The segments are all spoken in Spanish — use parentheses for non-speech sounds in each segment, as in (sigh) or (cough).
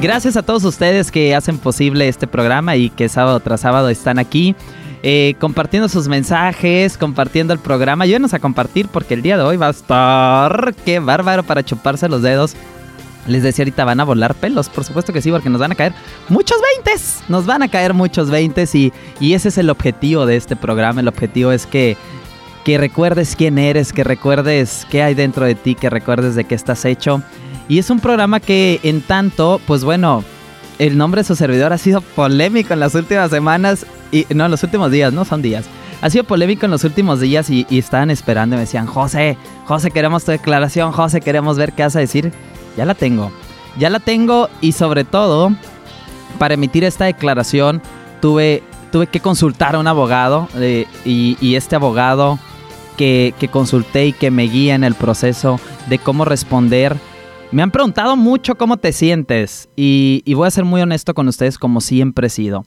Gracias a todos ustedes que hacen posible este programa y que sábado tras sábado están aquí. Eh, compartiendo sus mensajes, compartiendo el programa. Ayúdenos a compartir porque el día de hoy va a estar qué bárbaro para chuparse los dedos. Les decía ahorita, van a volar pelos, por supuesto que sí, porque nos van a caer muchos veintes. Nos van a caer muchos veintes y, y ese es el objetivo de este programa. El objetivo es que, que recuerdes quién eres, que recuerdes qué hay dentro de ti, que recuerdes de qué estás hecho. Y es un programa que en tanto, pues bueno, el nombre de su servidor ha sido polémico en las últimas semanas, y no, en los últimos días, no son días. Ha sido polémico en los últimos días y, estaban esperando y me decían, José, José, queremos tu declaración, José, queremos ver qué vas a decir. Ya la tengo, ya la tengo y sobre todo, para emitir esta declaración, tuve, tuve que consultar a un abogado eh, y, este abogado que, que consulté y que me guía en el proceso de cómo responder me han preguntado mucho cómo te sientes y, voy a ser muy honesto con ustedes como siempre he sido.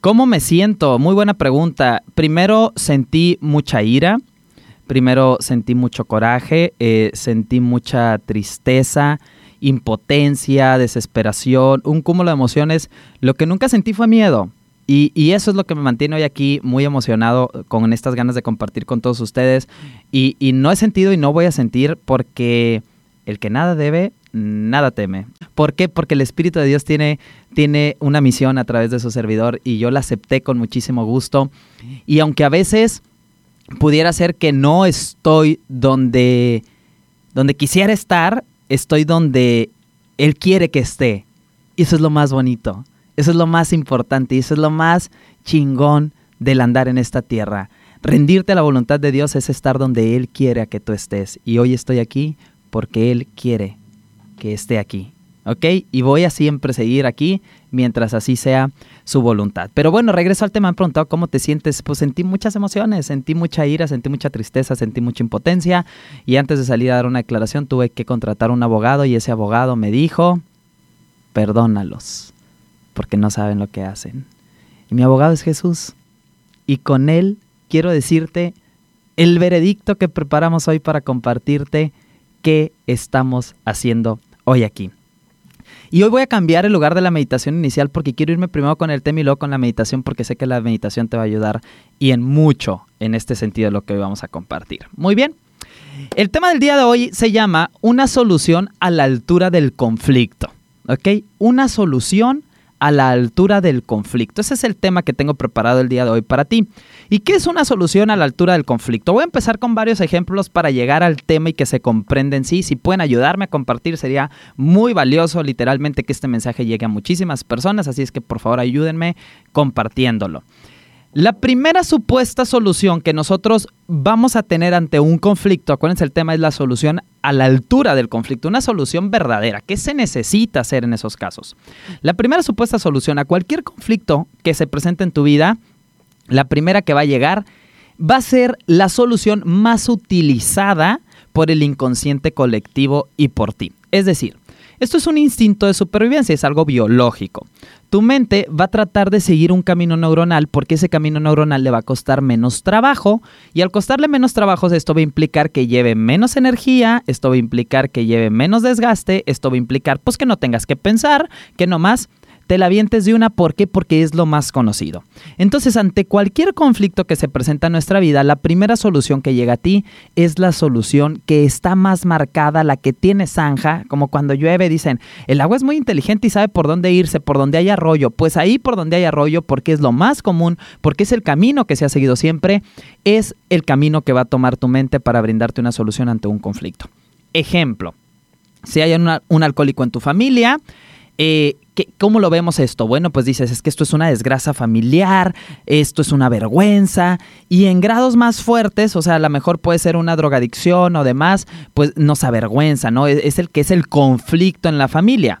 ¿Cómo me siento? Muy buena pregunta. Primero sentí mucha ira, primero sentí mucho coraje, eh, sentí mucha tristeza, impotencia, desesperación, un cúmulo de emociones. Lo que nunca sentí fue miedo. Y, eso es lo que me mantiene hoy aquí muy emocionado con estas ganas de compartir con todos ustedes. Y, y no he sentido y no voy a sentir porque el que nada debe, nada teme. ¿Por qué? Porque el Espíritu de Dios tiene, tiene una misión a través de su servidor y yo la acepté con muchísimo gusto. Y aunque a veces pudiera ser que no estoy donde, donde quisiera estar, estoy donde Él quiere que esté. Y eso es lo más bonito, eso es lo más importante y eso es lo más chingón del andar en esta tierra. Rendirte a la voluntad de Dios es estar donde Él quiere que tú estés. Y hoy estoy aquí porque Él quiere que esté aquí. ¿Ok? Y voy a siempre seguir aquí mientras así sea su voluntad. Pero bueno, regreso al tema. Han preguntado cómo te sientes. Pues sentí muchas emociones, sentí mucha ira, sentí mucha tristeza, sentí mucha impotencia. Y antes de salir a dar una declaración tuve que contratar un abogado y ese abogado me dijo, perdónalos, porque no saben lo que hacen. Y mi abogado es Jesús. Y con él quiero decirte el veredicto que preparamos hoy para compartirte qué estamos haciendo hoy aquí. Y hoy voy a cambiar el lugar de la meditación inicial porque quiero irme primero con el tema y luego con la meditación porque sé que la meditación te va a ayudar y en mucho en este sentido lo que hoy vamos a compartir. Muy bien. El tema del día de hoy se llama una solución a la altura del conflicto. ¿Ok? Una solución a la altura del conflicto. Ese es el tema que tengo preparado el día de hoy para ti. ¿Y qué es una solución a la altura del conflicto? Voy a empezar con varios ejemplos para llegar al tema y que se comprenda en sí. Si pueden ayudarme a compartir, sería muy valioso literalmente que este mensaje llegue a muchísimas personas, así es que por favor ayúdenme compartiéndolo. La primera supuesta solución que nosotros vamos a tener ante un conflicto, acuérdense, el tema es la solución a la altura del conflicto, una solución verdadera. ¿Qué se necesita hacer en esos casos? La primera supuesta solución a cualquier conflicto que se presente en tu vida, la primera que va a llegar va a ser la solución más utilizada por el inconsciente colectivo y por ti. Es decir, esto es un instinto de supervivencia, es algo biológico. Tu mente va a tratar de seguir un camino neuronal porque ese camino neuronal le va a costar menos trabajo y al costarle menos trabajo esto va a implicar que lleve menos energía, esto va a implicar que lleve menos desgaste, esto va a implicar pues que no tengas que pensar, que nomás te la vientes de una. ¿Por qué? Porque es lo más conocido. Entonces, ante cualquier conflicto que se presenta en nuestra vida, la primera solución que llega a ti es la solución que está más marcada, la que tiene zanja, como cuando llueve, dicen, el agua es muy inteligente y sabe por dónde irse, por donde hay arroyo. Pues ahí por donde hay arroyo, porque es lo más común, porque es el camino que se ha seguido siempre, es el camino que va a tomar tu mente para brindarte una solución ante un conflicto. Ejemplo, si hay un alcohólico en tu familia, Eh, ¿Cómo lo vemos esto? Bueno, pues dices, es que esto es una desgracia familiar, esto es una vergüenza, y en grados más fuertes, o sea, a lo mejor puede ser una drogadicción o demás, pues nos avergüenza, ¿no? Es el que es el conflicto en la familia.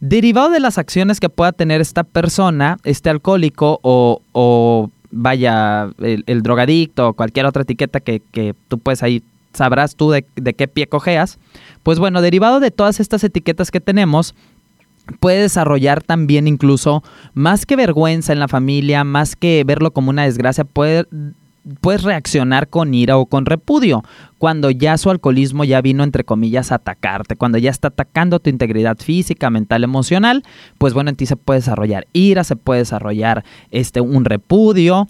Derivado de las acciones que pueda tener esta persona, este alcohólico o, vaya, el, drogadicto o cualquier otra etiqueta que, tú puedes ahí, sabrás tú de, de qué pie cojeas, pues bueno, derivado de todas estas etiquetas que tenemos, puede desarrollar también incluso más que vergüenza en la familia, más que verlo como una desgracia, puede puedes reaccionar con ira o con repudio, cuando ya su alcoholismo ya vino entre comillas a atacarte, cuando ya está atacando tu integridad física, mental, emocional, pues bueno, en ti se puede desarrollar ira, se puede desarrollar este un repudio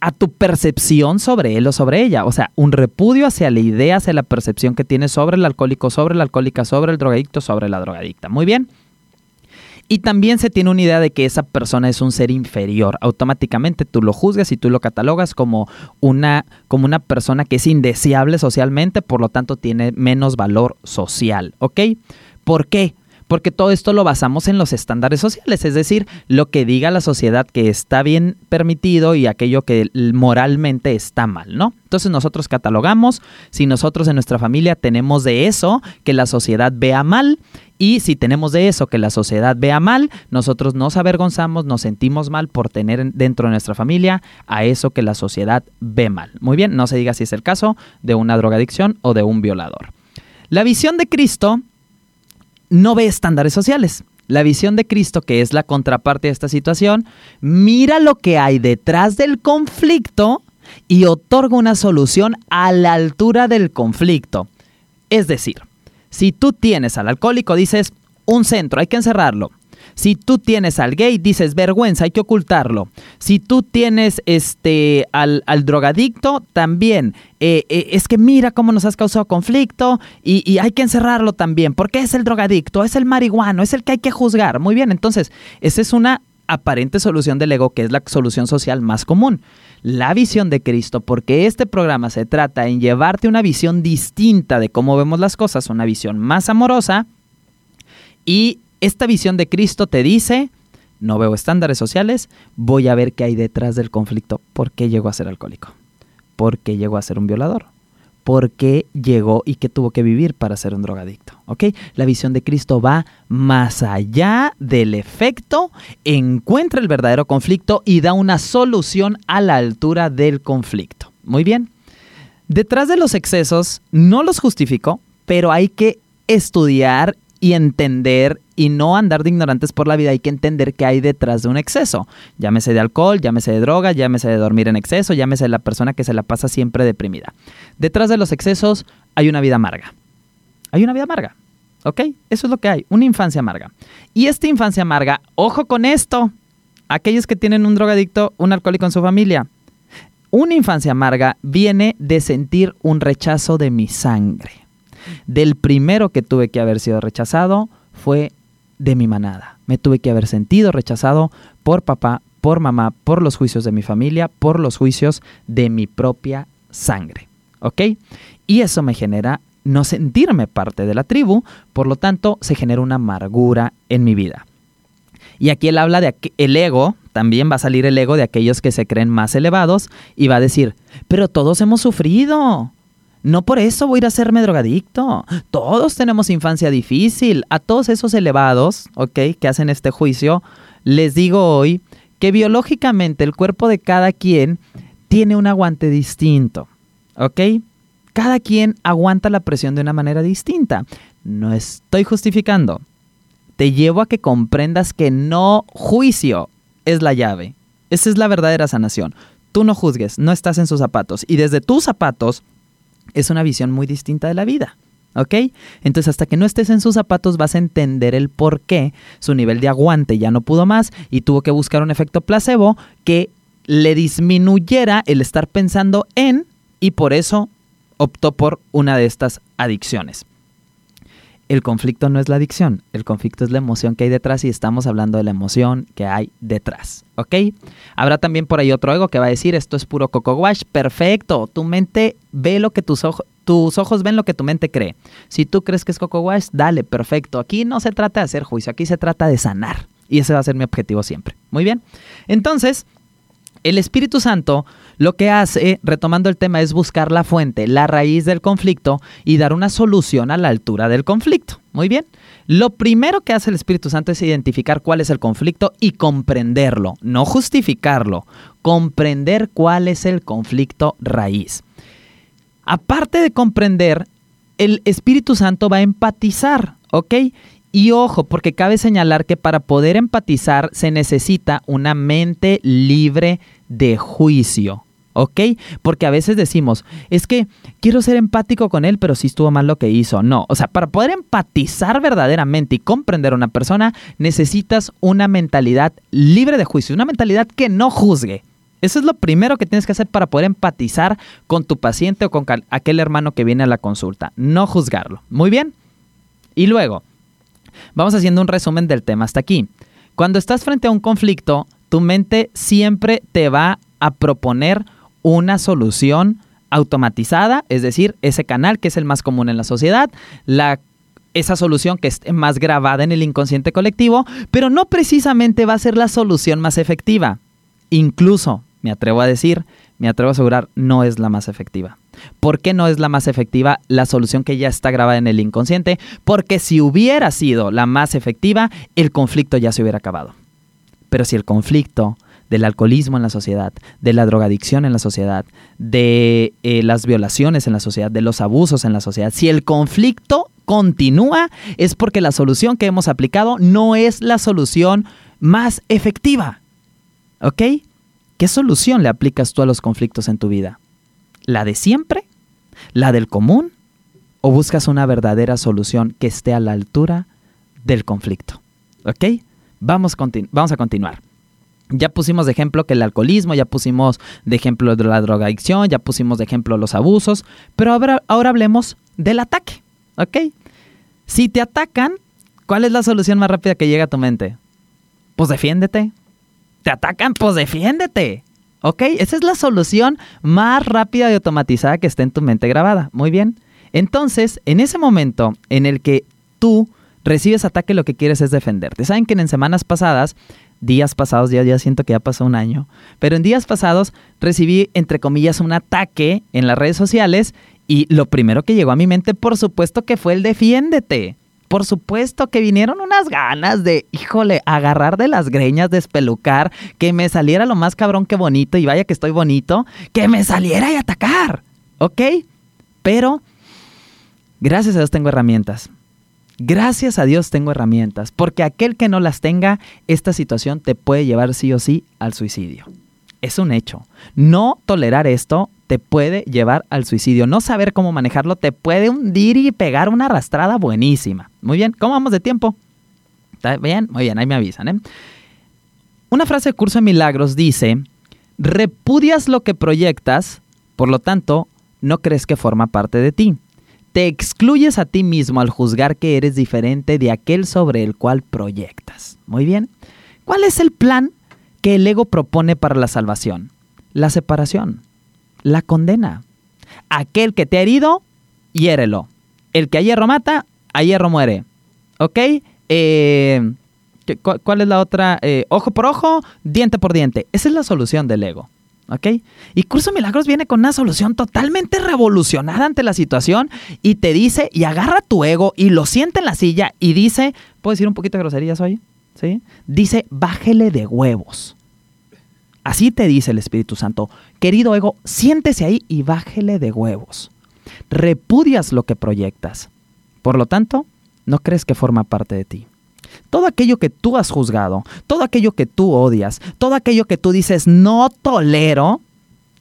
a tu percepción sobre él o sobre ella, o sea, un repudio hacia la idea, hacia la percepción que tienes sobre el alcohólico, sobre la alcohólica, sobre el drogadicto, sobre la drogadicta. Muy bien. Y también se tiene una idea de que esa persona es un ser inferior. Automáticamente tú lo juzgas y tú lo catalogas como una, como una persona que es indeseable socialmente, por lo tanto tiene menos valor social. ¿Ok? ¿Por qué? porque todo esto lo basamos en los estándares sociales, es decir, lo que diga la sociedad que está bien permitido y aquello que moralmente está mal, ¿no? Entonces nosotros catalogamos, si nosotros en nuestra familia tenemos de eso que la sociedad vea mal, y si tenemos de eso que la sociedad vea mal, nosotros nos avergonzamos, nos sentimos mal por tener dentro de nuestra familia a eso que la sociedad ve mal. Muy bien, no se diga si es el caso de una drogadicción o de un violador. La visión de Cristo no ve estándares sociales. La visión de Cristo, que es la contraparte de esta situación, mira lo que hay detrás del conflicto y otorga una solución a la altura del conflicto. Es decir, si tú tienes al alcohólico, dices, un centro, hay que encerrarlo. Si tú tienes al gay, dices vergüenza, hay que ocultarlo. Si tú tienes este al, drogadicto, también eh, eh, es que mira cómo nos has causado conflicto y, y, hay que encerrarlo también. porque es el drogadicto? Es el marihuano, es el que hay que juzgar. Muy bien, entonces, esa es una aparente solución del ego que es la solución social más común. La visión de Cristo, porque este programa se trata en llevarte una visión distinta de cómo vemos las cosas, una visión más amorosa y esta visión de Cristo te dice, no veo estándares sociales, voy a ver qué hay detrás del conflicto. ¿Por qué llegó a ser alcohólico? ¿Por qué llegó a ser un violador? ¿Por qué llegó y qué tuvo que vivir para ser un drogadicto? ¿Ok? La visión de Cristo va más allá del efecto, encuentra el verdadero conflicto y da una solución a la altura del conflicto. Muy bien. Detrás de los excesos, no los justifico, pero hay que estudiar y entender y no andar de ignorantes por la vida. Hay que entender qué hay detrás de un exceso. Llámese de alcohol, llámese de droga, llámese de dormir en exceso, llámese de la persona que se la pasa siempre deprimida. Detrás de los excesos hay una vida amarga. Hay una vida amarga. ¿Ok? Eso es lo que hay, una infancia amarga. Y esta infancia amarga, ojo con esto, aquellos que tienen un drogadicto, un alcohólico en su familia, una infancia amarga viene de sentir un rechazo de mi sangre. Del primero que tuve que haber sido rechazado fue de mi manada. Me tuve que haber sentido rechazado por papá, por mamá, por los juicios de mi familia, por los juicios de mi propia sangre. ¿Ok? Y eso me genera no sentirme parte de la tribu, por lo tanto se genera una amargura en mi vida. Y aquí él habla de el ego, también va a salir el ego de aquellos que se creen más elevados y va a decir, pero todos hemos sufrido, no por eso voy a ir a hacerme drogadicto. Todos tenemos infancia difícil. A todos esos elevados, ¿ok? Que hacen este juicio, les digo hoy que biológicamente el cuerpo de cada quien tiene un aguante distinto, ¿ok? Cada quien aguanta la presión de una manera distinta. No estoy justificando. Te llevo a que comprendas que no juicio es la llave. Esa es la verdadera sanación. Tú no juzgues, no estás en sus zapatos. Y desde tus zapatos es una visión muy distinta de la vida. ¿Ok? Entonces hasta que no estés en sus zapatos vas a entender el por qué su nivel de aguante ya no pudo más y tuvo que buscar un efecto placebo que le disminuyera el estar pensando en y por eso optó por una de estas adicciones. El conflicto no es la adicción, el conflicto es la emoción que hay detrás y estamos hablando de la emoción que hay detrás, ¿ok? Habrá también por ahí otro ego que va a decir, esto es puro coco wash, perfecto, tu mente ve lo que tus ojos, tus ojos ven lo que tu mente cree. Si tú crees que es coco wash, dale, perfecto. Aquí no se trata de hacer juicio, aquí se trata de sanar. Y ese va a ser mi objetivo siempre. Muy bien. Entonces, el Espíritu Santo lo que hace, retomando el tema, es buscar la fuente, la raíz del conflicto y dar una solución a la altura del conflicto. Muy bien. Lo primero que hace el Espíritu Santo es identificar cuál es el conflicto y comprenderlo, no justificarlo, comprender cuál es el conflicto raíz. Aparte de comprender, el Espíritu Santo va a empatizar, ¿ok? Y ojo, porque cabe señalar que para poder empatizar se necesita una mente libre de juicio. ¿Ok? Porque a veces decimos, es que quiero ser empático con él, pero sí estuvo mal lo que hizo. No, o sea, para poder empatizar verdaderamente y comprender a una persona, necesitas una mentalidad libre de juicio, una mentalidad que no juzgue. Eso es lo primero que tienes que hacer para poder empatizar con tu paciente o con aquel hermano que viene a la consulta. No juzgarlo. Muy bien. Y luego, Vamos haciendo un resumen del tema hasta aquí. Cuando estás frente a un conflicto, tu mente siempre te va a proponer una solución automatizada, es decir, ese canal que es el más común en la sociedad, esa solución que esté más grabada en el inconsciente colectivo, pero no precisamente va a ser la solución más efectiva. Incluso, me atrevo a decir, me atrevo a asegurar, no es la más efectiva. ¿Por qué no es la más efectiva la solución que ya está grabada en el inconsciente? Porque si hubiera sido la más efectiva, el conflicto ya se hubiera acabado. Pero si el conflicto del alcoholismo en la sociedad, de la drogadicción en la sociedad, de eh, las violaciones en la sociedad, de los abusos en la sociedad, si el conflicto continúa, es porque la solución que hemos aplicado no es la solución más efectiva. ¿Ok? ¿Qué solución le aplicas tú a los conflictos en tu vida? ¿La de siempre? ¿La del común? ¿O buscas una verdadera solución que esté a la altura del conflicto? ¿Ok? Vamos, vamos a continuar. Ya pusimos de ejemplo que el alcoholismo, ya pusimos de ejemplo la drogadicción, ya pusimos de ejemplo los abusos, pero ahora, ahora hablemos del ataque, ¿ok? Si te atacan, ¿cuál es la solución más rápida que llega a tu mente? Pues defiéndete. Te atacan, pues defiéndete. ¿Ok? Esa es la solución más rápida y automatizada que está en tu mente grabada. Muy bien. Entonces, en ese momento en el que tú recibes ataque, lo que quieres es defenderte. Saben que en semanas pasadas, días pasados, ya, ya siento que ya pasó un año, pero en días pasados recibí, entre comillas, un ataque en las redes sociales y lo primero que llegó a mi mente, por supuesto, que fue el defiéndete por supuesto que vinieron unas ganas de, híjole, agarrar de las greñas, despelucar, que me saliera lo más cabrón que bonito, y vaya que estoy bonito, que me saliera y atacar, ¿ok? Pero, gracias a Dios tengo herramientas. Gracias a Dios tengo herramientas, porque aquel que no las tenga, esta situación te puede llevar sí o sí al suicidio. Es un hecho. No tolerar esto te puede llevar al suicidio. No saber cómo manejarlo te puede hundir y pegar una arrastrada buenísima. Muy bien, ¿cómo vamos de tiempo? ¿Está bien? Muy bien, ahí me avisan. ¿eh? Una frase de Curso de Milagros dice, repudias lo que proyectas, por lo tanto, no crees que forma parte de ti. Te excluyes a ti mismo al juzgar que eres diferente de aquel sobre el cual proyectas. Muy bien. ¿Cuál es el plan que el ego propone para la salvación? La separación la condena. Aquel que te ha herido, hiérelo. El que a hierro mata, a hierro muere. ¿Ok? Eh, ¿Cuál es la otra? Eh, ojo por ojo, diente por diente. Esa es la solución del ego. ¿Ok? Y Curso Milagros viene con una solución totalmente revolucionada ante la situación y te dice, y agarra tu ego y lo siente en la silla y dice, ¿puedo decir un poquito de groserías hoy? ¿Sí? Dice, bájele de huevos. Así te dice el Espíritu Santo, querido ego, siéntese ahí y bájele de huevos. Repudias lo que proyectas. Por lo tanto, no crees que forma parte de ti. Todo aquello que tú has juzgado, todo aquello que tú odias, todo aquello que tú dices no tolero,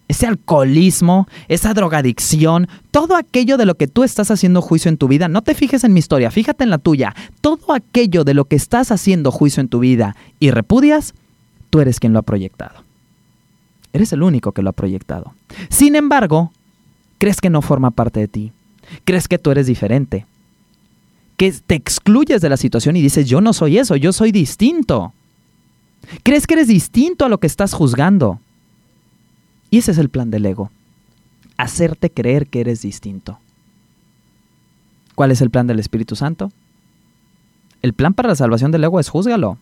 ese alcoholismo, esa drogadicción, todo aquello de lo que tú estás haciendo juicio en tu vida, no te fijes en mi historia, fíjate en la tuya. Todo aquello de lo que estás haciendo juicio en tu vida y repudias, tú eres quien lo ha proyectado. Eres el único que lo ha proyectado. Sin embargo, crees que no forma parte de ti. Crees que tú eres diferente. Que te excluyes de la situación y dices, yo no soy eso, yo soy distinto. Crees que eres distinto a lo que estás juzgando. Y ese es el plan del ego. Hacerte creer que eres distinto. ¿Cuál es el plan del Espíritu Santo? El plan para la salvación del ego es júzgalo.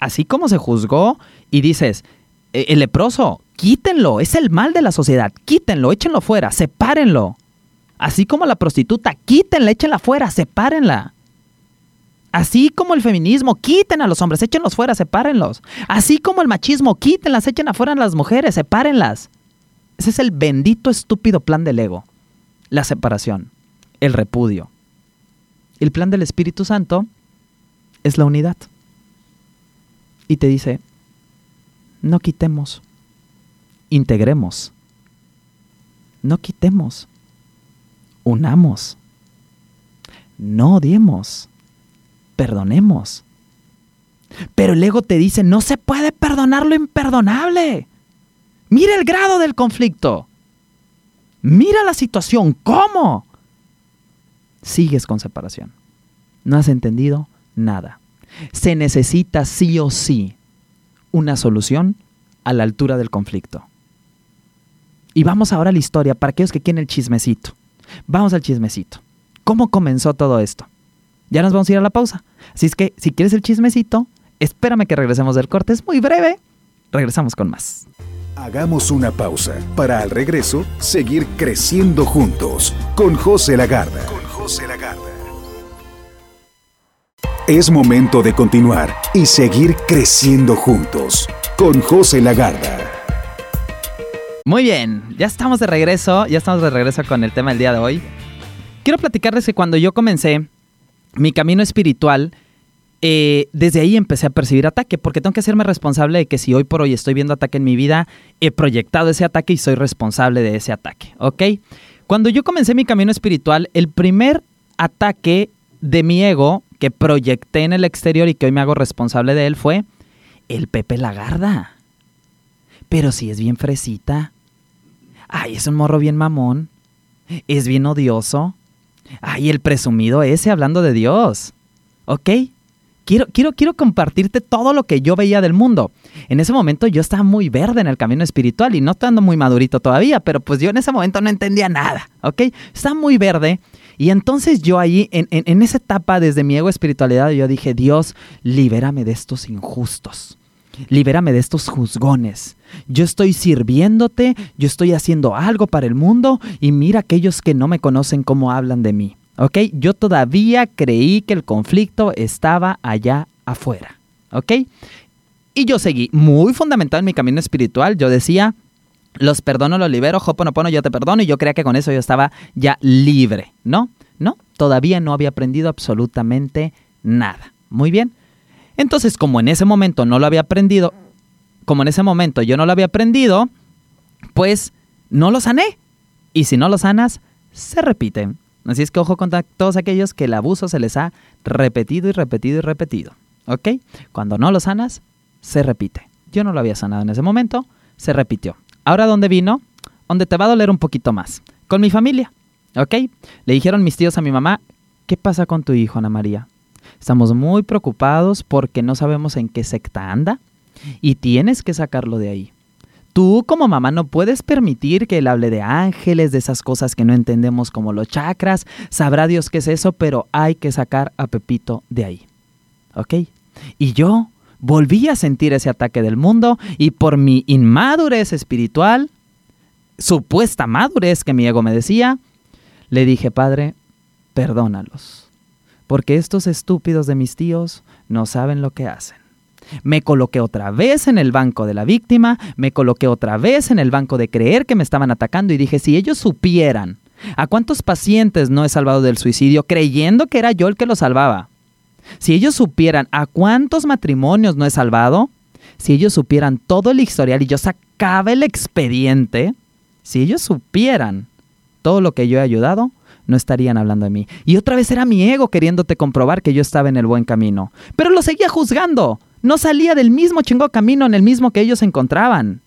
Así como se juzgó y dices, e, el leproso, quítenlo, es el mal de la sociedad, quítenlo, échenlo fuera, sepárenlo. Así como la prostituta, quítenla, échenla fuera, sepárenla. Así como el feminismo, quiten a los hombres, échenlos fuera, sepárenlos. Así como el machismo, quítenlas, echen afuera a las mujeres, sepárenlas. Ese es el bendito estúpido plan del ego. La separación, el repudio. El plan del Espíritu Santo es la unidad. Y te dice, no quitemos, integremos. No quitemos, unamos. No odiemos perdonemos. Pero el ego te dice, no se puede perdonar lo imperdonable. Mira el grado del conflicto. Mira la situación. ¿Cómo? Sigues con separación. No has entendido nada. Se necesita sí o sí una solución a la altura del conflicto. Y vamos ahora a la historia para aquellos que quieren el chismecito. Vamos al chismecito. ¿Cómo comenzó todo esto? Ya nos vamos a ir a la pausa. Así es que si quieres el chismecito, espérame que regresemos del corte. Es muy breve. Regresamos con más. Hagamos una pausa para al regreso seguir creciendo juntos con José Lagarda. Con José Lagarda. Es momento de continuar y seguir creciendo juntos con José Lagarda. Muy bien, ya estamos de regreso, ya estamos de regreso con el tema del día de hoy. Quiero platicarles que cuando yo comencé mi camino espiritual, eh, desde ahí empecé a percibir ataque, porque tengo que hacerme responsable de que si hoy por hoy estoy viendo ataque en mi vida, he proyectado ese ataque y soy responsable de ese ataque, ¿ok? Cuando yo comencé mi camino espiritual, el primer ataque de mi ego que proyecté en el exterior y que hoy me hago responsable de él fue el Pepe Lagarda. Pero si es bien fresita. Ay, es un morro bien mamón. Es bien odioso. Ay, el presumido ese hablando de Dios. ¿Ok? Quiero, quiero, quiero compartirte todo lo que yo veía del mundo. En ese momento yo estaba muy verde en el camino espiritual y no estando muy madurito todavía, pero pues yo en ese momento no entendía nada, ¿ok? Estaba muy verde y entonces yo ahí, en, en esa etapa desde mi ego espiritualidad, yo dije, Dios, libérame de estos injustos. Libérame de estos juzgones. Yo estoy sirviéndote, yo estoy haciendo algo para el mundo y mira aquellos que no me conocen cómo hablan de mí. ¿Ok? Yo todavía creí que el conflicto estaba allá afuera. ¿Ok? Y yo seguí muy fundamental en mi camino espiritual. Yo decía, los perdono, los libero, Hoponopono, yo te perdono. Y yo creía que con eso yo estaba ya libre. ¿No? No, todavía no había aprendido absolutamente nada. Muy bien. Entonces, como en ese momento no lo había aprendido, como en ese momento yo no lo había aprendido, pues no lo sané. Y si no lo sanas, se repite. Así es que ojo con todos aquellos que el abuso se les ha repetido y repetido y repetido. ¿Ok? Cuando no lo sanas, se repite. Yo no lo había sanado en ese momento, se repitió. Ahora, ¿dónde vino? Donde te va a doler un poquito más. Con mi familia. ¿Ok? Le dijeron mis tíos a mi mamá, ¿qué pasa con tu hijo, Ana María? Estamos muy preocupados porque no sabemos en qué secta anda y tienes que sacarlo de ahí. Tú como mamá no puedes permitir que él hable de ángeles, de esas cosas que no entendemos como los chakras. Sabrá Dios qué es eso, pero hay que sacar a Pepito de ahí. ¿Ok? Y yo volví a sentir ese ataque del mundo y por mi inmadurez espiritual, supuesta madurez que mi ego me decía, le dije, Padre, perdónalos porque estos estúpidos de mis tíos no saben lo que hacen. Me coloqué otra vez en el banco de la víctima, me coloqué otra vez en el banco de creer que me estaban atacando y dije, si ellos supieran a cuántos pacientes no he salvado del suicidio creyendo que era yo el que lo salvaba, si ellos supieran a cuántos matrimonios no he salvado, si ellos supieran todo el historial y yo sacaba el expediente, si ellos supieran todo lo que yo he ayudado, no estarían hablando de mí. Y otra vez era mi ego queriéndote comprobar que yo estaba en el buen camino. Pero lo seguía juzgando. No salía del mismo chingo camino en el mismo que ellos encontraban.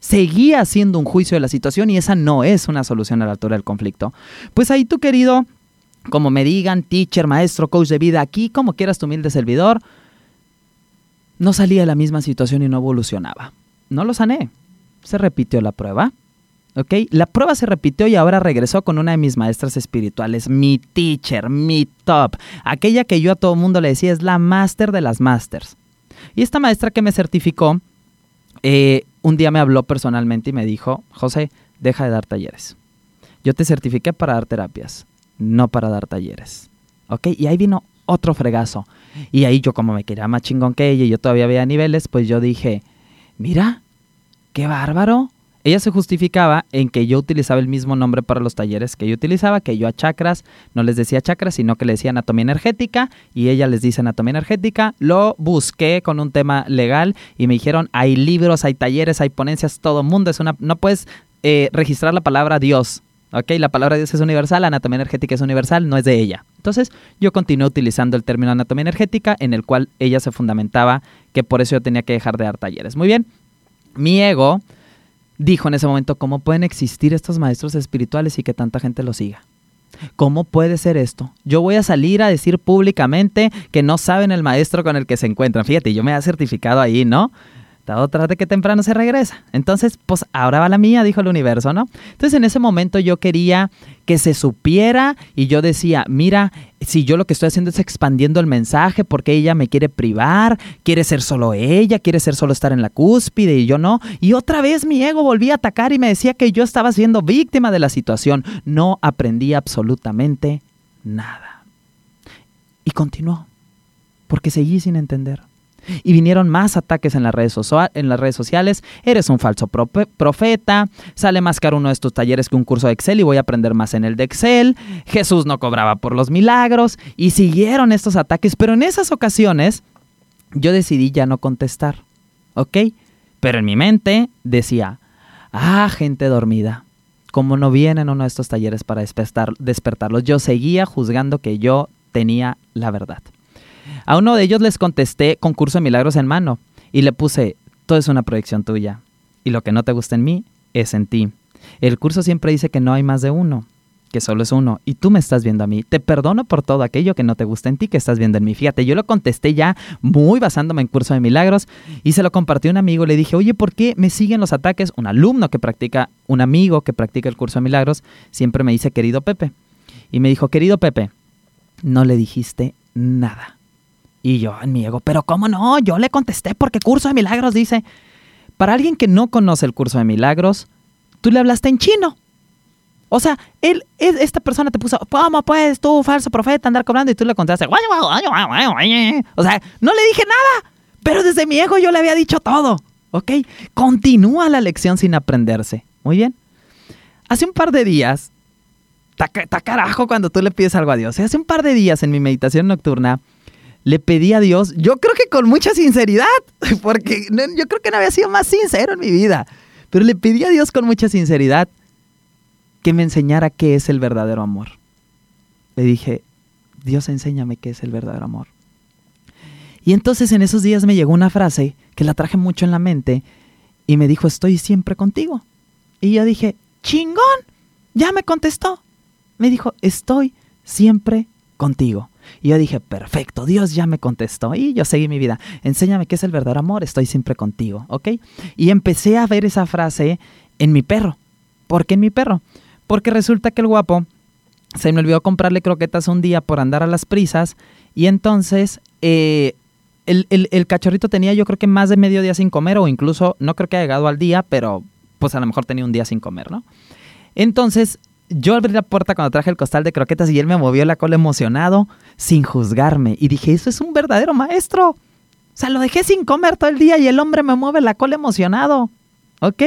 Seguía haciendo un juicio de la situación y esa no es una solución a la altura del conflicto. Pues ahí tu querido como me digan, teacher, maestro, coach de vida, aquí, como quieras tu humilde servidor, no salía de la misma situación y no evolucionaba. No lo sané. Se repitió la prueba. ¿Ok? La prueba se repitió y ahora regresó con una de mis maestras espirituales, mi teacher, mi top, aquella que yo a todo mundo le decía es la máster de las masters. Y esta maestra que me certificó, eh, un día me habló personalmente y me dijo, José, deja de dar talleres. Yo te certifiqué para dar terapias, no para dar talleres. ¿Ok? Y ahí vino otro fregazo. Y ahí yo como me quería más chingón que ella y yo todavía había niveles, pues yo dije, mira, qué bárbaro. Ella se justificaba en que yo utilizaba el mismo nombre para los talleres que yo utilizaba, que yo a chakras no les decía chakras, sino que le decía anatomía energética y ella les dice anatomía energética. Lo busqué con un tema legal y me dijeron, hay libros, hay talleres, hay ponencias, todo mundo es una... No puedes eh, registrar la palabra Dios, ¿ok? La palabra Dios es universal, anatomía energética es universal, no es de ella. Entonces yo continué utilizando el término anatomía energética en el cual ella se fundamentaba que por eso yo tenía que dejar de dar talleres. Muy bien, mi ego dijo en ese momento, ¿cómo pueden existir estos maestros espirituales y que tanta gente los siga? ¿Cómo puede ser esto? Yo voy a salir a decir públicamente que no saben el maestro con el que se encuentran. Fíjate, yo me he certificado ahí, ¿no? Otra de que temprano se regresa. Entonces, pues ahora va la mía, dijo el universo, ¿no? Entonces en ese momento yo quería que se supiera y yo decía, mira, si yo lo que estoy haciendo es expandiendo el mensaje porque ella me quiere privar, quiere ser solo ella, quiere ser solo estar en la cúspide y yo no. Y otra vez mi ego volvía a atacar y me decía que yo estaba siendo víctima de la situación. No aprendí absolutamente nada. Y continuó, porque seguí sin entender. Y vinieron más ataques en las redes, en las redes sociales. Eres un falso profeta. Sale más caro uno de estos talleres que un curso de Excel y voy a aprender más en el de Excel. Jesús no cobraba por los milagros. Y siguieron estos ataques. Pero en esas ocasiones yo decidí ya no contestar. ¿Ok? Pero en mi mente decía, ah, gente dormida. Como no vienen uno de estos talleres para despertar, despertarlos, yo seguía juzgando que yo tenía la verdad. A uno de ellos les contesté con curso de milagros en mano y le puse, todo es una proyección tuya y lo que no te gusta en mí es en ti. El curso siempre dice que no hay más de uno, que solo es uno, y tú me estás viendo a mí. Te perdono por todo aquello que no te gusta en ti, que estás viendo en mí. Fíjate, yo lo contesté ya muy basándome en curso de milagros y se lo compartí a un amigo. Le dije, oye, ¿por qué me siguen los ataques? Un alumno que practica, un amigo que practica el curso de milagros, siempre me dice, querido Pepe. Y me dijo, querido Pepe, no le dijiste nada. Y yo en mi ego, pero ¿cómo no? Yo le contesté porque curso de milagros dice, para alguien que no conoce el curso de milagros, tú le hablaste en chino. O sea, él, esta persona te puso, ¿cómo puedes tú, falso profeta, andar cobrando? Y tú le contaste, o sea, no le dije nada, pero desde mi ego yo le había dicho todo, ¿ok? Continúa la lección sin aprenderse. Muy bien. Hace un par de días, está carajo cuando tú le pides algo a Dios. Hace un par de días en mi meditación nocturna, le pedí a Dios, yo creo que con mucha sinceridad, (laughs) porque yo creo que no había sido más sincero en mi vida, pero le pedí a Dios con mucha sinceridad que me enseñara qué es el verdadero amor. Le dije, Dios enséñame qué es el verdadero amor. Y entonces en esos días me llegó una frase que la traje mucho en la mente y me dijo, estoy siempre contigo. Y yo dije, chingón, ya me contestó. Me dijo, estoy siempre contigo. Y yo dije, perfecto, Dios ya me contestó. Y yo seguí mi vida. Enséñame qué es el verdadero amor, estoy siempre contigo, ¿ok? Y empecé a ver esa frase en mi perro. ¿Por qué en mi perro? Porque resulta que el guapo se me olvidó comprarle croquetas un día por andar a las prisas. Y entonces eh, el, el, cachorrito tenía yo creo que más de medio día sin comer, o incluso no creo que haya llegado al día, pero pues a lo mejor tenía un día sin comer, ¿no? Entonces yo abrí la puerta cuando traje el costal de croquetas y él me movió la cola emocionado, sin juzgarme. Y dije, eso es un verdadero maestro. O sea, lo dejé sin comer todo el día y el hombre me mueve la cola emocionado. ¿Ok?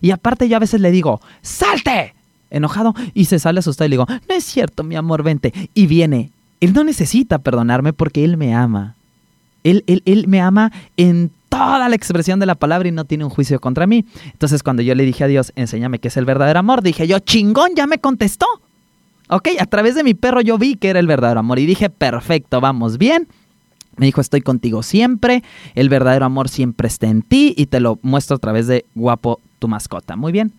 Y aparte yo a veces le digo, ¡salte! Enojado. Y se sale asustado y le digo, no es cierto, mi amor, vente. Y viene. Él no necesita perdonarme porque él me ama. Él, él, él me ama en toda la expresión de la palabra y no tiene un juicio contra mí. Entonces cuando yo le dije a Dios, enséñame qué es el verdadero amor, dije yo, chingón, ya me contestó. Ok, a través de mi perro yo vi que era el verdadero amor y dije, perfecto, vamos bien. Me dijo, estoy contigo siempre, el verdadero amor siempre está en ti y te lo muestro a través de guapo tu mascota. Muy bien.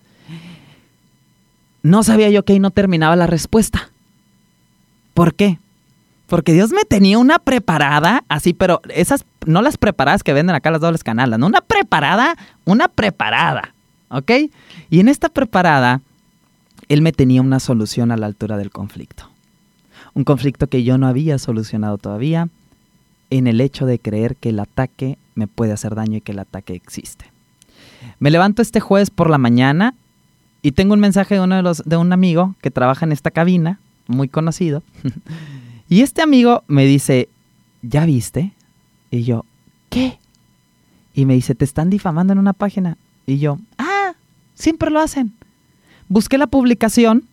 No sabía yo que ahí no terminaba la respuesta ¿Por qué? Porque Dios me tenía una preparada, así, pero esas, no las preparadas que venden acá las dobles canales, no, una preparada, una preparada, ¿ok? Y en esta preparada, Él me tenía una solución a la altura del conflicto. Un conflicto que yo no había solucionado todavía en el hecho de creer que el ataque me puede hacer daño y que el ataque existe. Me levanto este jueves por la mañana y tengo un mensaje de uno de los de un amigo que trabaja en esta cabina, muy conocido. (laughs) y este amigo me dice, "¿Ya viste?" Y yo, "¿Qué?" Y me dice, "Te están difamando en una página." Y yo, "Ah, siempre lo hacen." Busqué la publicación,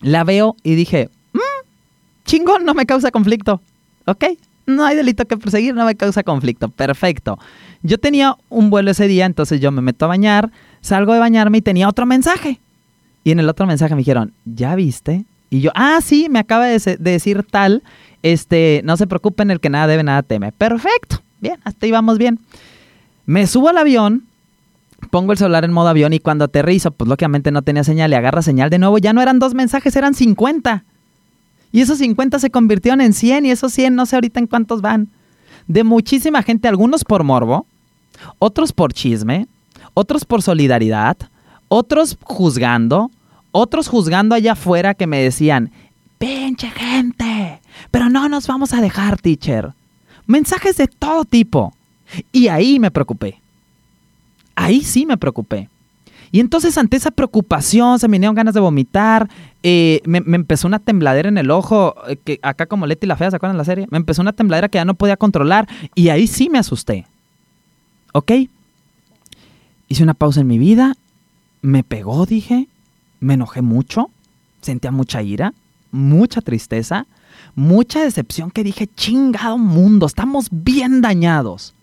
la veo y dije, mmm, chingón, no me causa conflicto. ¿Ok? no hay delito que perseguir, no me causa conflicto. Perfecto. Yo tenía un vuelo ese día, entonces yo me meto a bañar, salgo de bañarme y tenía otro mensaje. Y en el otro mensaje me dijeron, ¿ya viste? Y yo, ah, sí, me acaba de, decir tal, este, no se preocupen, el que nada debe, nada teme. Perfecto, bien, hasta ahí bien. Me subo al avión, pongo el celular en modo avión y cuando aterrizo, pues lógicamente no tenía señal y agarra señal de nuevo, ya no eran dos mensajes, eran 50. Y esos 50 se convirtieron en 100 y esos 100 no sé ahorita en cuántos van. De muchísima gente, algunos por morbo, otros por chisme, otros por solidaridad, otros juzgando, otros juzgando allá afuera que me decían, pinche gente, pero no nos vamos a dejar, teacher. Mensajes de todo tipo. Y ahí me preocupé. Ahí sí me preocupé. Y entonces ante esa preocupación se me dieron ganas de vomitar, eh, me, empezó una tembladera en el ojo, eh, que acá como Leti la Fea, ¿se acuerdan de la serie? Me empezó una tembladera que ya no podía controlar y ahí sí me asusté. ¿Ok? Hice una pausa en mi vida, me pegó, dije, me enojé mucho, sentía mucha ira, mucha tristeza, mucha decepción que dije, chingado mundo, estamos bien dañados.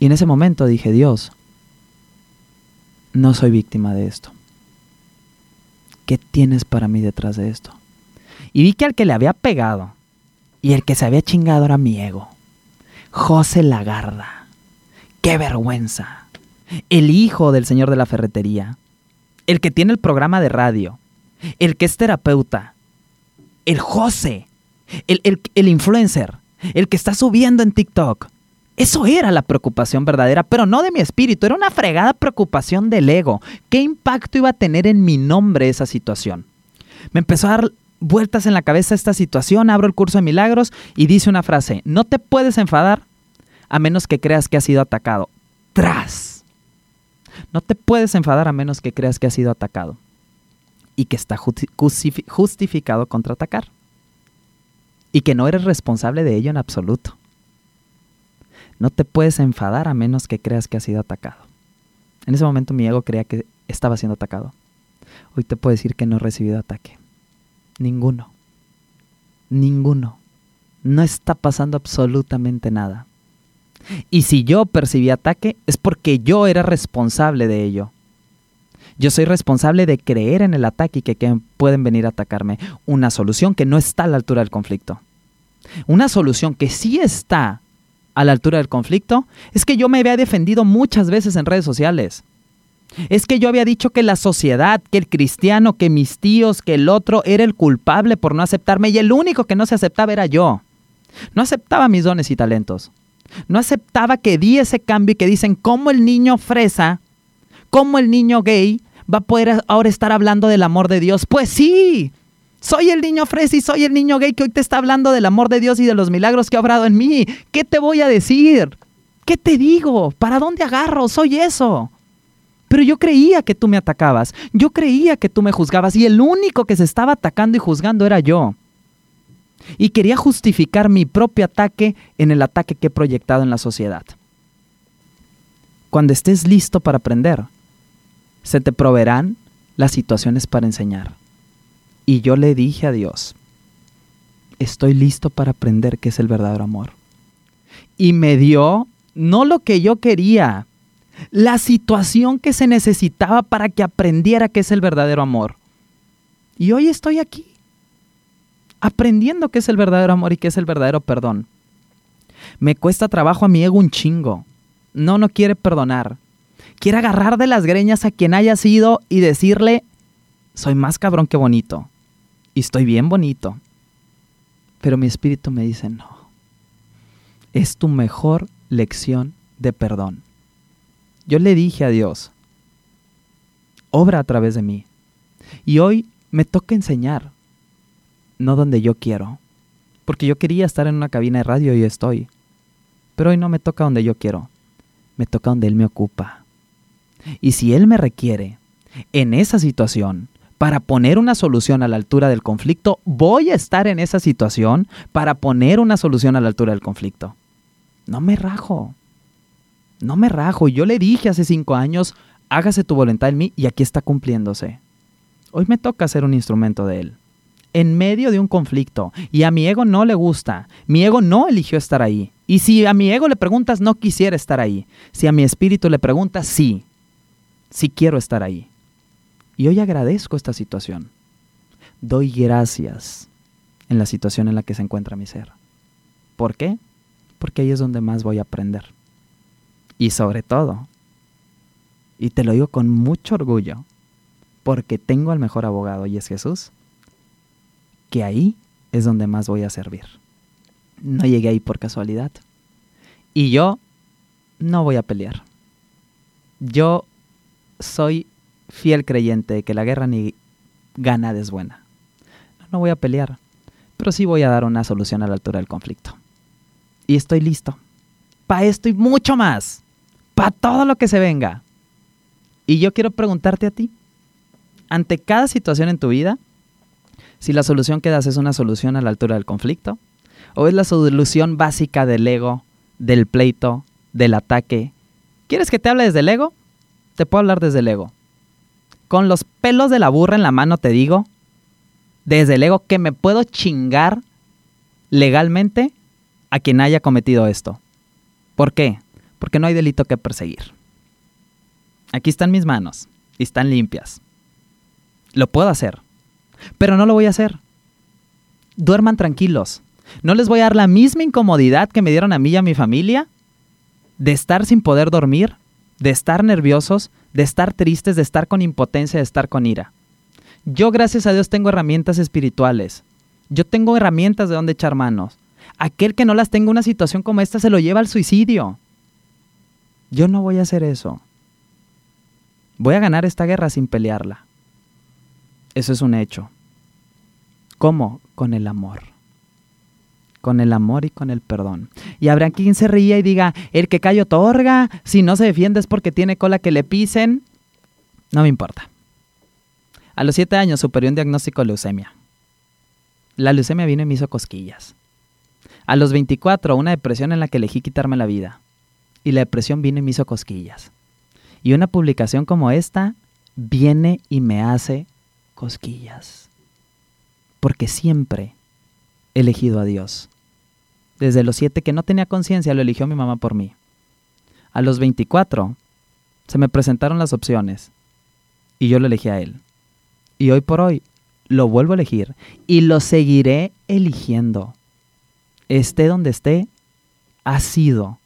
Y en ese momento dije, Dios, no soy víctima de esto. ¿Qué tienes para mí detrás de esto? Y vi que al que le había pegado y el que se había chingado era mi ego. José Lagarda. ¡Qué vergüenza! El hijo del señor de la ferretería. El que tiene el programa de radio. El que es terapeuta. El José. El, el, influencer. El que está subiendo en TikTok. Eso era la preocupación verdadera, pero no de mi espíritu, era una fregada preocupación del ego. ¿Qué impacto iba a tener en mi nombre esa situación? Me empezó a dar vueltas en la cabeza esta situación, abro el curso de milagros y dice una frase, no te puedes enfadar a menos que creas que has sido atacado. Tras. No te puedes enfadar a menos que creas que has sido atacado y que está justificado contraatacar y que no eres responsable de ello en absoluto. No te puedes enfadar a menos que creas que has sido atacado. En ese momento mi ego creía que estaba siendo atacado. Hoy te puedo decir que no he recibido ataque. Ninguno. Ninguno. No está pasando absolutamente nada. Y si yo percibí ataque es porque yo era responsable de ello. Yo soy responsable de creer en el ataque y que, pueden venir a atacarme. Una solución que no está a la altura del conflicto. Una solución que sí está a la altura del conflicto? Es que yo me había defendido muchas veces en redes sociales. Es que yo había dicho que la sociedad, que el cristiano, que mis tíos, que el otro era el culpable por no aceptarme y el único que no se aceptaba era yo. No aceptaba mis dones y talentos. No aceptaba que di ese cambio y que dicen cómo el niño fresa, cómo el niño gay va a poder ahora estar hablando del amor de Dios. Pues sí, soy el niño y soy el niño gay que hoy te está hablando del amor de Dios y de los milagros que ha obrado en mí. ¿Qué te voy a decir? ¿Qué te digo? ¿Para dónde agarro? Soy eso. Pero yo creía que tú me atacabas, yo creía que tú me juzgabas y el único que se estaba atacando y juzgando era yo. Y quería justificar mi propio ataque en el ataque que he proyectado en la sociedad. Cuando estés listo para aprender, se te proveerán las situaciones para enseñar. Y yo le dije a Dios, estoy listo para aprender qué es el verdadero amor. Y me dio no lo que yo quería, la situación que se necesitaba para que aprendiera qué es el verdadero amor. Y hoy estoy aquí, aprendiendo qué es el verdadero amor y qué es el verdadero perdón. Me cuesta trabajo a mi ego un chingo. No, no quiere perdonar. Quiere agarrar de las greñas a quien haya sido y decirle, soy más cabrón que bonito y estoy bien bonito Pero mi espíritu me dice, no, es tu mejor lección de perdón. Yo le dije a Dios, obra a través de mí. Y hoy me toca enseñar, no donde yo quiero, porque yo quería estar en una cabina de radio y estoy. Pero hoy no me toca donde yo quiero, me toca donde Él me ocupa. Y si Él me requiere en esa situación para poner una solución a la altura del conflicto, voy a estar en esa situación para poner una solución a la altura del conflicto. No me rajo. No me rajo. Yo le dije hace cinco años, hágase tu voluntad en mí y aquí está cumpliéndose. Hoy me toca ser un instrumento de Él. En medio de un conflicto. Y a mi ego no le gusta. Mi ego no eligió estar ahí. Y si a mi ego le preguntas, no quisiera estar ahí. Si a mi espíritu le preguntas, sí. Sí quiero estar ahí. Y hoy agradezco esta situación. Doy gracias en la situación en la que se encuentra mi ser. ¿Por qué? Porque ahí es donde más voy a aprender. Y sobre todo, y te lo digo con mucho orgullo, porque tengo al mejor abogado y es Jesús, que ahí es donde más voy a servir. No llegué ahí por casualidad. Y yo no voy a pelear. Yo soy fiel creyente de que la guerra ni ganada es buena. No voy a pelear, pero sí voy a dar una solución a la altura del conflicto. Y estoy listo. Para esto y mucho más. Para todo lo que se venga. Y yo quiero preguntarte a ti, ante cada situación en tu vida, si la solución que das es una solución a la altura del conflicto, o es la solución básica del ego, del pleito, del ataque. ¿Quieres que te hable desde el ego? Te puedo hablar desde el ego. Con los pelos de la burra en la mano te digo, desde el ego, que me puedo chingar legalmente a quien haya cometido esto. ¿Por qué? Porque no hay delito que perseguir. Aquí están mis manos y están limpias. Lo puedo hacer, pero no lo voy a hacer. Duerman tranquilos. No les voy a dar la misma incomodidad que me dieron a mí y a mi familia de estar sin poder dormir, de estar nerviosos, de estar tristes, de estar con impotencia, de estar con ira. Yo, gracias a Dios, tengo herramientas espirituales. Yo tengo herramientas de donde echar manos. Aquel que no las tenga una situación como esta se lo lleva al suicidio. Yo no voy a hacer eso. Voy a ganar esta guerra sin pelearla. Eso es un hecho. ¿Cómo? Con el amor. Con el amor y con el perdón. Y habrá quien se ría y diga, el que callo otorga, si no se defiende es porque tiene cola que le pisen. No me importa. A los siete años superé un diagnóstico de leucemia. La leucemia vino y me hizo cosquillas. A los 24, una depresión en la que elegí quitarme la vida. Y la depresión vino y me hizo cosquillas. Y una publicación como esta viene y me hace cosquillas. Porque siempre he elegido a Dios. Desde los siete que no tenía conciencia lo eligió mi mamá por mí. A los 24 se me presentaron las opciones y yo lo elegí a Él. Y hoy por hoy lo vuelvo a elegir y lo seguiré eligiendo. Esté donde esté, ha sido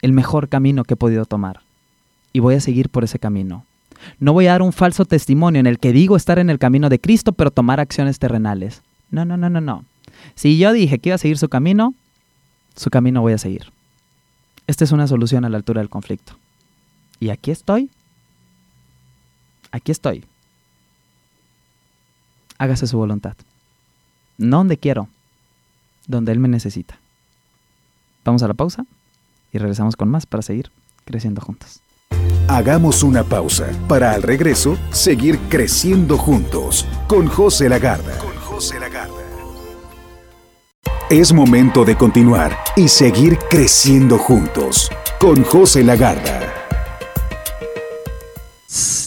el mejor camino que he podido tomar y voy a seguir por ese camino. No voy a dar un falso testimonio en el que digo estar en el camino de Cristo, pero tomar acciones terrenales. No, no, no, no, no. Si yo dije que iba a seguir su camino, su camino voy a seguir. Esta es una solución a la altura del conflicto. Y aquí estoy. Aquí estoy. Hágase su voluntad. No donde quiero, donde Él me necesita. Vamos a la pausa y regresamos con más para seguir creciendo juntos. Hagamos una pausa para al regreso seguir creciendo juntos con José Lagarda. Es momento de continuar y seguir creciendo juntos con José Lagarda.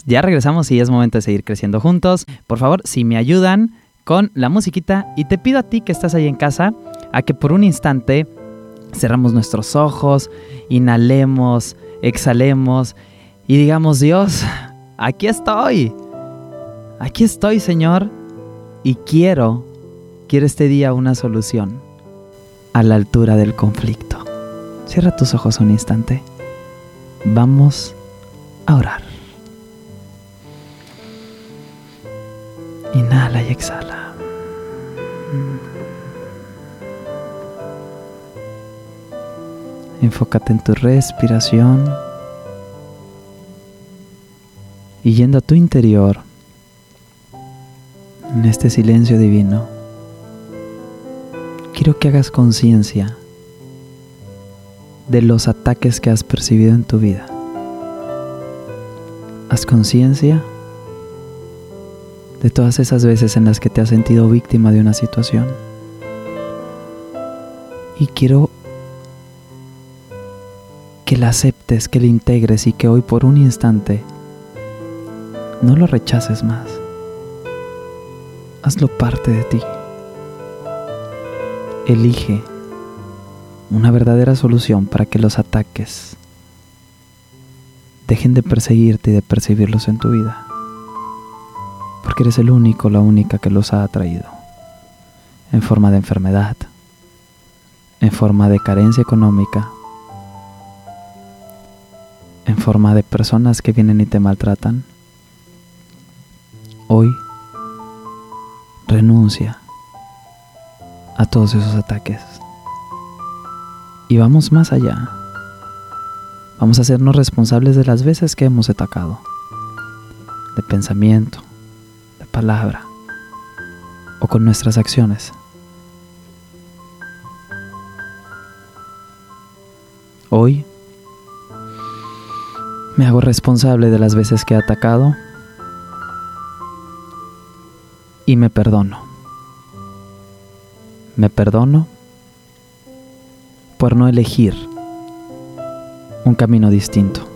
Ya regresamos y es momento de seguir creciendo juntos. Por favor, si me ayudan con la musiquita y te pido a ti que estás ahí en casa a que por un instante cerramos nuestros ojos, inhalemos, exhalemos y digamos, Dios, aquí estoy, aquí estoy Señor, y quiero, quiero este día una solución a la altura del conflicto. Cierra tus ojos un instante. Vamos a orar. Inhala y exhala. Enfócate en tu respiración y yendo a tu interior, en este silencio divino, quiero que hagas conciencia de los ataques que has percibido en tu vida. Haz conciencia de todas esas veces en las que te has sentido víctima de una situación. Y quiero que la aceptes, que la integres y que hoy por un instante no lo rechaces más. Hazlo parte de ti. Elige una verdadera solución para que los ataques dejen de perseguirte y de percibirlos en tu vida. Porque eres el único, la única que los ha atraído. En forma de enfermedad, en forma de carencia económica, en forma de personas que vienen y te maltratan. Hoy renuncia a todos esos ataques. Y vamos más allá. Vamos a hacernos responsables de las veces que hemos atacado. De pensamiento, de palabra o con nuestras acciones. Hoy me hago responsable de las veces que he atacado y me perdono. Me perdono por no elegir un camino distinto,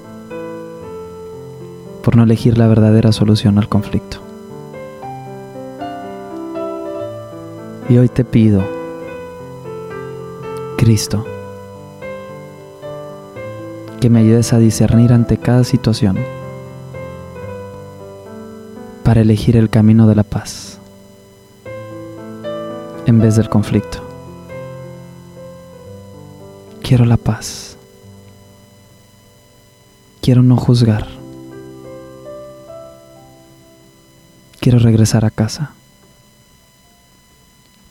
por no elegir la verdadera solución al conflicto. Y hoy te pido, Cristo, que me ayudes a discernir ante cada situación para elegir el camino de la paz en vez del conflicto. Quiero la paz. Quiero no juzgar. Quiero regresar a casa.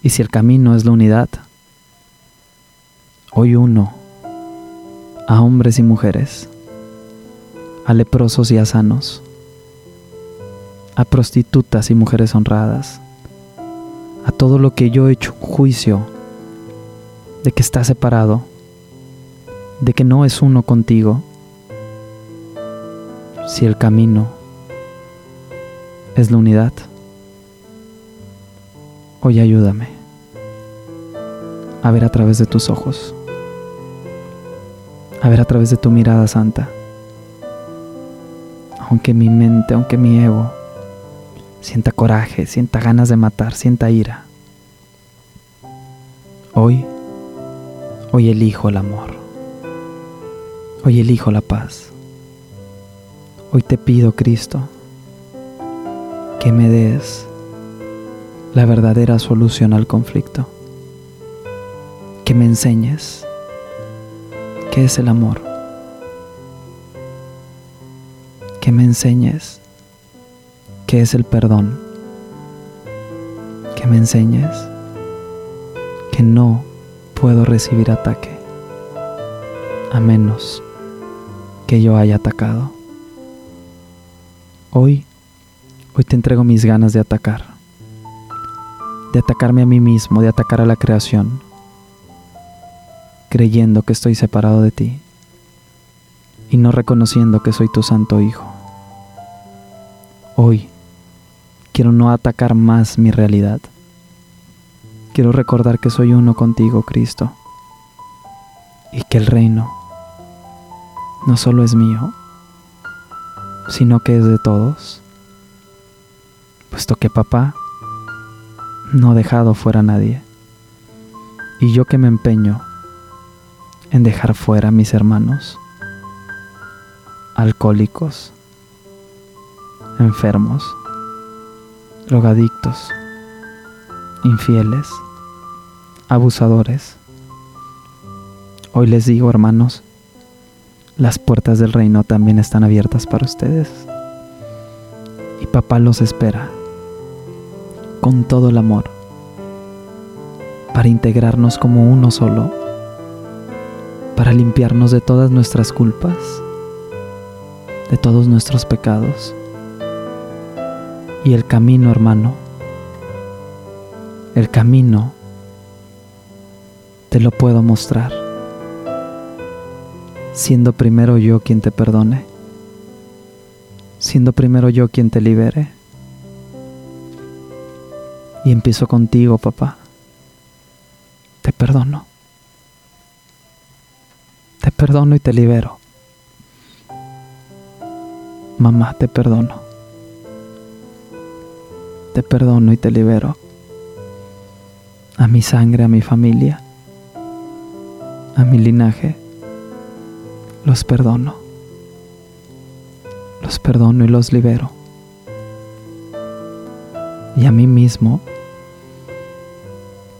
Y si el camino es la unidad, hoy uno a hombres y mujeres, a leprosos y a sanos, a prostitutas y mujeres honradas, a todo lo que yo he hecho juicio de que está separado, de que no es uno contigo, si el camino es la unidad, hoy ayúdame a ver a través de tus ojos a ver a través de tu mirada santa. Aunque mi mente, aunque mi ego sienta coraje, sienta ganas de matar, sienta ira. Hoy, hoy elijo el amor. Hoy elijo la paz. Hoy te pido, Cristo, que me des la verdadera solución al conflicto. Que me enseñes qué es el amor. Que me enseñes qué es el perdón. Que me enseñes que no puedo recibir ataque a menos que yo haya atacado. Hoy, hoy te entrego mis ganas de atacar, de atacarme a mí mismo, de atacar a la creación creyendo que estoy separado de ti y no reconociendo que soy tu santo Hijo. Hoy quiero no atacar más mi realidad. Quiero recordar que soy uno contigo, Cristo, y que el reino no solo es mío, sino que es de todos, puesto que papá no ha dejado fuera a nadie, y yo que me empeño en dejar fuera a mis hermanos, alcohólicos, enfermos, drogadictos, infieles, abusadores. Hoy les digo, hermanos, las puertas del reino también están abiertas para ustedes. Y papá los espera con todo el amor para integrarnos como uno solo para limpiarnos de todas nuestras culpas, de todos nuestros pecados. Y el camino, hermano, el camino te lo puedo mostrar, siendo primero yo quien te perdone, siendo primero yo quien te libere. Y empiezo contigo, papá. Te perdono. Te perdono y te libero. Mamá, te perdono. Te perdono y te libero. A mi sangre, a mi familia, a mi linaje, los perdono. Los perdono y los libero. Y a mí mismo,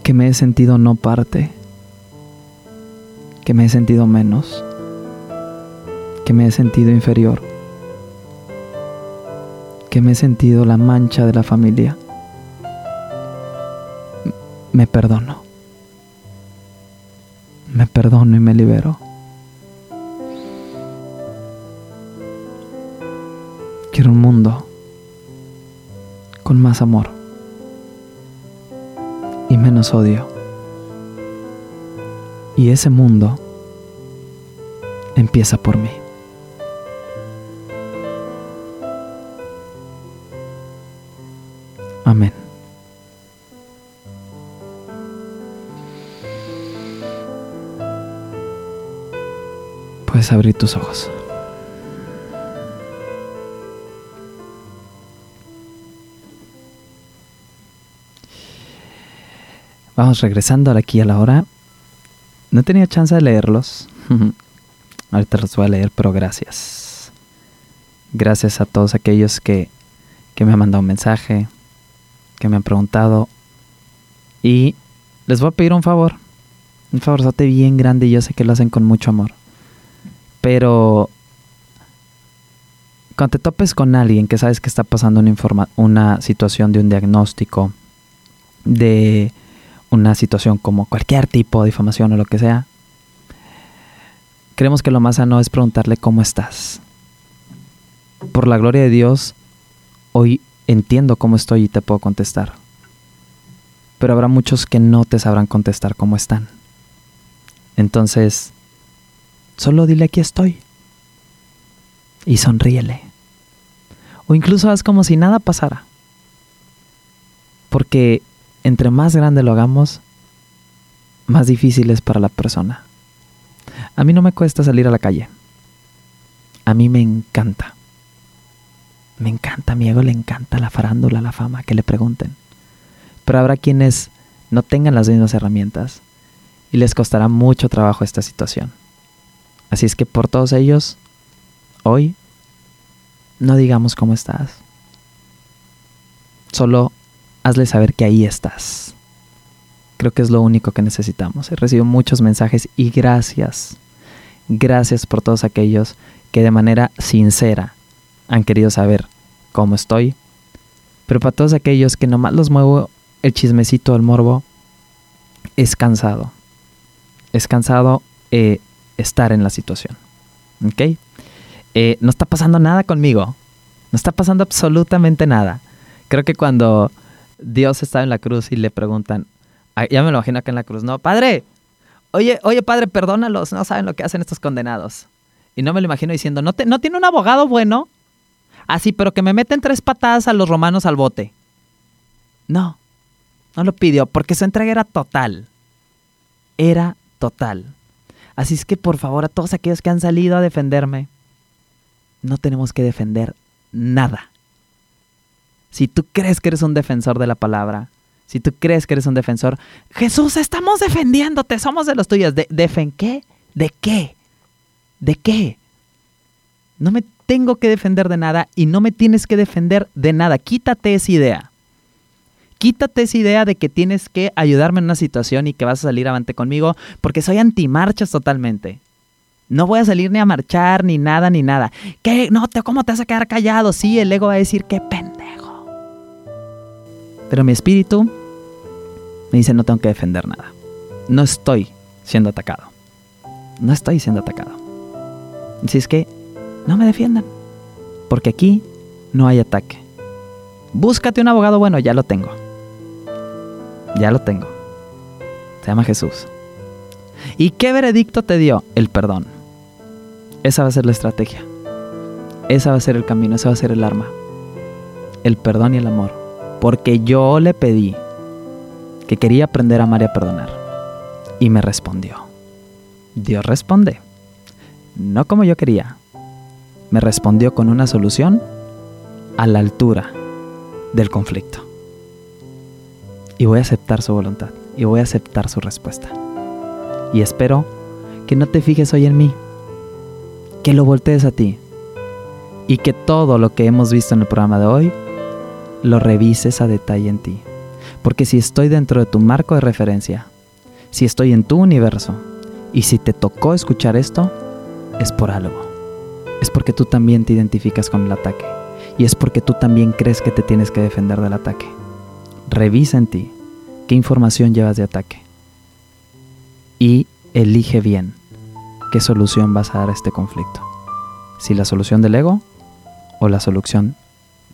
que me he sentido no parte que me he sentido menos, que me he sentido inferior, que me he sentido la mancha de la familia. Me perdono. Me perdono y me libero. Quiero un mundo con más amor y menos odio. Y ese mundo empieza por mí. Puedes abrir tus ojos. Vamos regresando aquí a la hora. No tenía chance de leerlos. (laughs) Ahorita los voy a leer, pero gracias. Gracias a todos aquellos que, que me han mandado un mensaje, que me han preguntado. Y les voy a pedir un favor. Un favorzote bien grande yo sé que lo hacen con mucho amor. Pero cuando te topes con alguien que sabes que está pasando una, una situación de un diagnóstico, de una situación como cualquier tipo de difamación o lo que sea, creemos que lo más sano es preguntarle cómo estás. Por la gloria de Dios, hoy entiendo cómo estoy y te puedo contestar. Pero habrá muchos que no te sabrán contestar cómo están. Entonces, solo dile aquí estoy. Y sonríele. O incluso haz como si nada pasara. Porque entre más grande lo hagamos, más difícil es para la persona. A mí no me cuesta salir a la calle. A mí me encanta. Me encanta, a mi ego le encanta la farándula, la fama, que le pregunten. Pero habrá quienes no tengan las mismas herramientas y les costará mucho trabajo esta situación. Así es que por todos ellos, hoy, no digamos cómo estás. Solo hazle saber que ahí estás. Creo que es lo único que necesitamos. He recibido muchos mensajes y gracias. Gracias por todos aquellos que de manera sincera han querido saber cómo estoy. Pero para todos aquellos que nomás los muevo el chismecito, el morbo, es cansado. Es cansado eh, estar en la situación. ¿Ok? Eh, no está pasando nada conmigo. No está pasando absolutamente nada. Creo que cuando Dios está en la cruz y le preguntan, ya me lo imagino acá en la cruz, no, Padre, oye, oye, Padre, perdónalos, no saben lo que hacen estos condenados. Y no me lo imagino diciendo, ¿no, te, ¿no tiene un abogado bueno? Así, pero que me meten tres patadas a los romanos al bote. No, no lo pidió, porque su entrega era total. Era total. Así es que por favor a todos aquellos que han salido a defenderme, no tenemos que defender nada. Si tú crees que eres un defensor de la palabra, si tú crees que eres un defensor, Jesús, estamos defendiéndote, somos de los tuyos. ¿De, ¿Defen qué? ¿De qué? ¿De qué? No me tengo que defender de nada y no me tienes que defender de nada. Quítate esa idea. Quítate esa idea de que tienes que ayudarme en una situación y que vas a salir avante conmigo, porque soy antimarchas totalmente. No voy a salir ni a marchar, ni nada, ni nada. ¿Qué? No, ¿cómo te vas a quedar callado? Sí, el ego va a decir, qué pendejo. Pero mi espíritu me dice no tengo que defender nada. No estoy siendo atacado. no estoy siendo atacado. Así es que no me defiendan, porque aquí no hay ataque. Búscate un abogado bueno, ya lo tengo. Ya lo tengo. Se llama Jesús. ¿Y qué veredicto te dio? El perdón. Esa va a ser la estrategia. Esa va a ser el camino, esa va a ser el arma. El perdón y el amor. Porque yo le pedí que quería aprender a amar y a perdonar. Y me respondió. Dios responde. No como yo quería. Me respondió con una solución a la altura del conflicto. Y voy a aceptar su voluntad. Y voy a aceptar su respuesta. Y espero que no te fijes hoy en mí. Que lo voltees a ti. Y que todo lo que hemos visto en el programa de hoy lo revises a detalle en ti. Porque si estoy dentro de tu marco de referencia, si estoy en tu universo, y si te tocó escuchar esto, es por algo. Es porque tú también te identificas con el ataque. Y es porque tú también crees que te tienes que defender del ataque. Revisa en ti qué información llevas de ataque. Y elige bien qué solución vas a dar a este conflicto. Si la solución del ego o la solución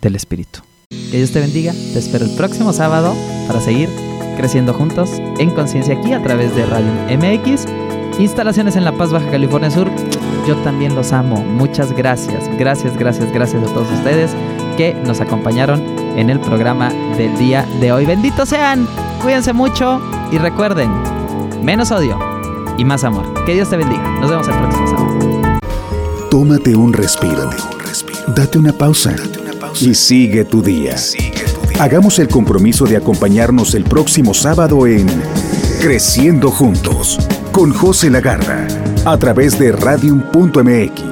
del espíritu. Que Dios te bendiga. Te espero el próximo sábado para seguir creciendo juntos en conciencia aquí a través de Radio MX Instalaciones en La Paz, Baja California Sur. Yo también los amo. Muchas gracias. Gracias, gracias, gracias a todos ustedes que nos acompañaron en el programa del día de hoy. Benditos sean. Cuídense mucho y recuerden, menos odio y más amor. Que Dios te bendiga. Nos vemos el próximo sábado. Tómate un respiro. Date una pausa. Y sigue tu día. Hagamos el compromiso de acompañarnos el próximo sábado en Creciendo Juntos con José Lagarda a través de radium.mx